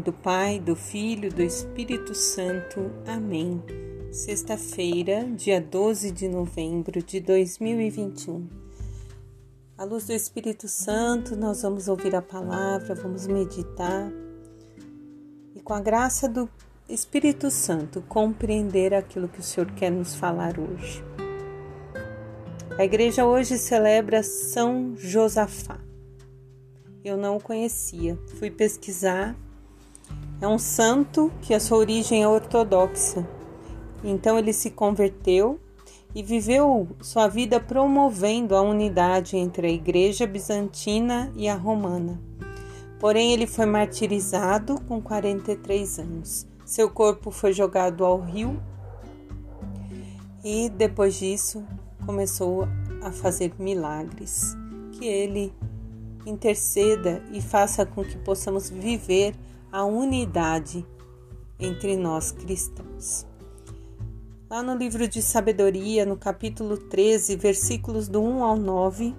nome do Pai, do Filho, do Espírito Santo. Amém. Sexta-feira, dia 12 de novembro de 2021. À luz do Espírito Santo, nós vamos ouvir a palavra, vamos meditar e, com a graça do Espírito Santo, compreender aquilo que o Senhor quer nos falar hoje. A igreja hoje celebra São Josafá. Eu não o conhecia, fui pesquisar. É um santo que a sua origem é ortodoxa. Então ele se converteu e viveu sua vida promovendo a unidade entre a igreja bizantina e a romana. Porém, ele foi martirizado com 43 anos. Seu corpo foi jogado ao rio e depois disso começou a fazer milagres. Que Ele interceda e faça com que possamos viver a unidade entre nós cristãos. Lá no livro de Sabedoria, no capítulo 13, versículos do 1 ao 9,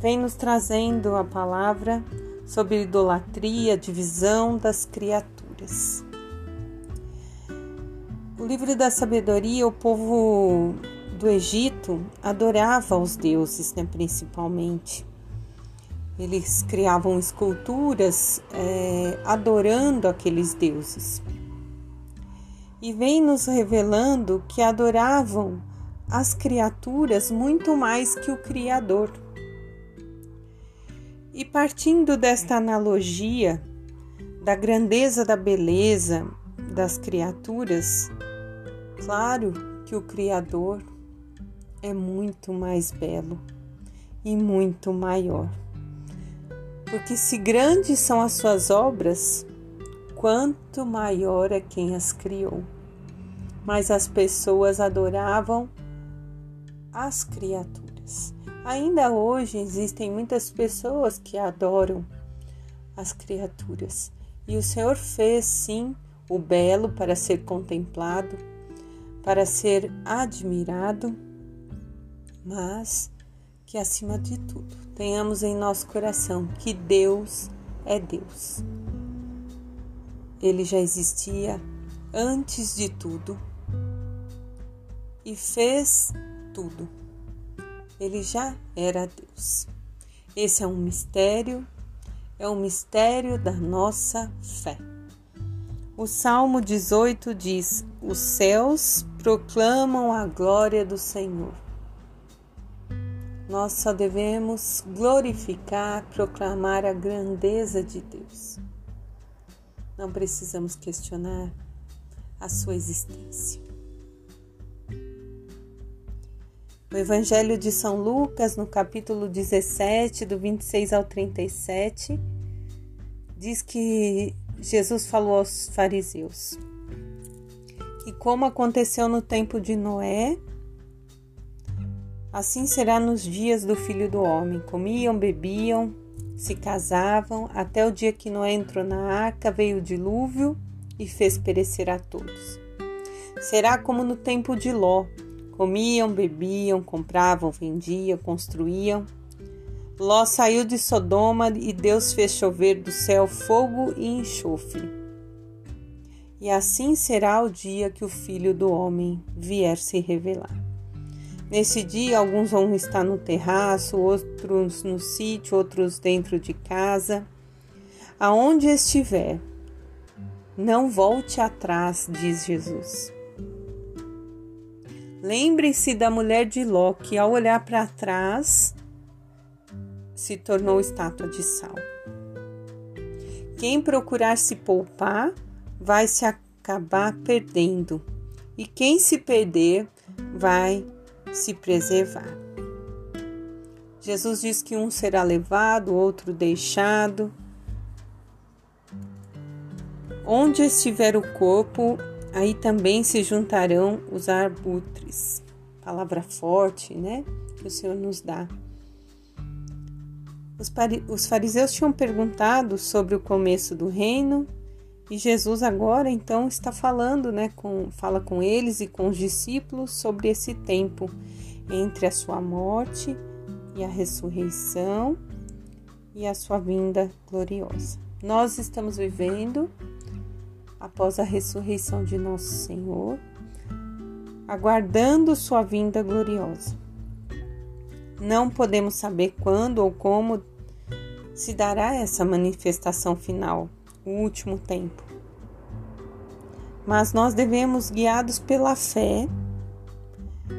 vem nos trazendo a palavra sobre idolatria, divisão das criaturas. O livro da sabedoria, o povo do Egito adorava os deuses, né, principalmente. Eles criavam esculturas é, adorando aqueles deuses. E vem nos revelando que adoravam as criaturas muito mais que o Criador. E partindo desta analogia da grandeza da beleza das criaturas, claro que o Criador é muito mais belo e muito maior. Porque se grandes são as suas obras, quanto maior é quem as criou. Mas as pessoas adoravam as criaturas. Ainda hoje existem muitas pessoas que adoram as criaturas. E o Senhor fez sim o belo para ser contemplado, para ser admirado mas que acima de tudo tenhamos em nosso coração que Deus é Deus. Ele já existia antes de tudo e fez tudo. Ele já era Deus. Esse é um mistério, é um mistério da nossa fé. O Salmo 18 diz: Os céus proclamam a glória do Senhor nós só devemos glorificar, proclamar a grandeza de Deus. Não precisamos questionar a sua existência. O Evangelho de São Lucas, no capítulo 17, do 26 ao 37, diz que Jesus falou aos fariseus que, como aconteceu no tempo de Noé, Assim será nos dias do filho do homem: comiam, bebiam, se casavam, até o dia que Noé entrou na arca, veio o dilúvio e fez perecer a todos. Será como no tempo de Ló: comiam, bebiam, compravam, vendiam, construíam. Ló saiu de Sodoma e Deus fez chover do céu fogo e enxofre. E assim será o dia que o filho do homem vier se revelar. Nesse dia, alguns vão estar no terraço, outros no sítio, outros dentro de casa. Aonde estiver, não volte atrás, diz Jesus. Lembre-se da mulher de Ló, que ao olhar para trás se tornou estátua de sal. Quem procurar se poupar vai se acabar perdendo, e quem se perder vai se preservar. Jesus diz que um será levado, outro deixado. Onde estiver o corpo, aí também se juntarão os arbutres. Palavra forte, né? Que o Senhor nos dá. Os fariseus tinham perguntado sobre o começo do reino e Jesus agora então está falando, né, com, fala com eles e com os discípulos sobre esse tempo entre a sua morte e a ressurreição e a sua vinda gloriosa. nós estamos vivendo após a ressurreição de nosso Senhor, aguardando Sua vinda gloriosa. Não podemos saber quando ou como se dará essa manifestação final, o último tempo. Mas nós devemos, guiados pela fé,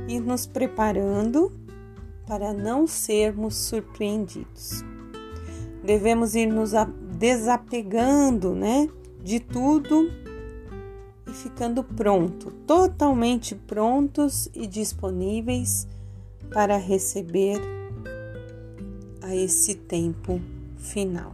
ir nos preparando para não sermos surpreendidos. Devemos ir nos desapegando, né, de tudo e ficando pronto, totalmente prontos e disponíveis para receber a esse tempo final.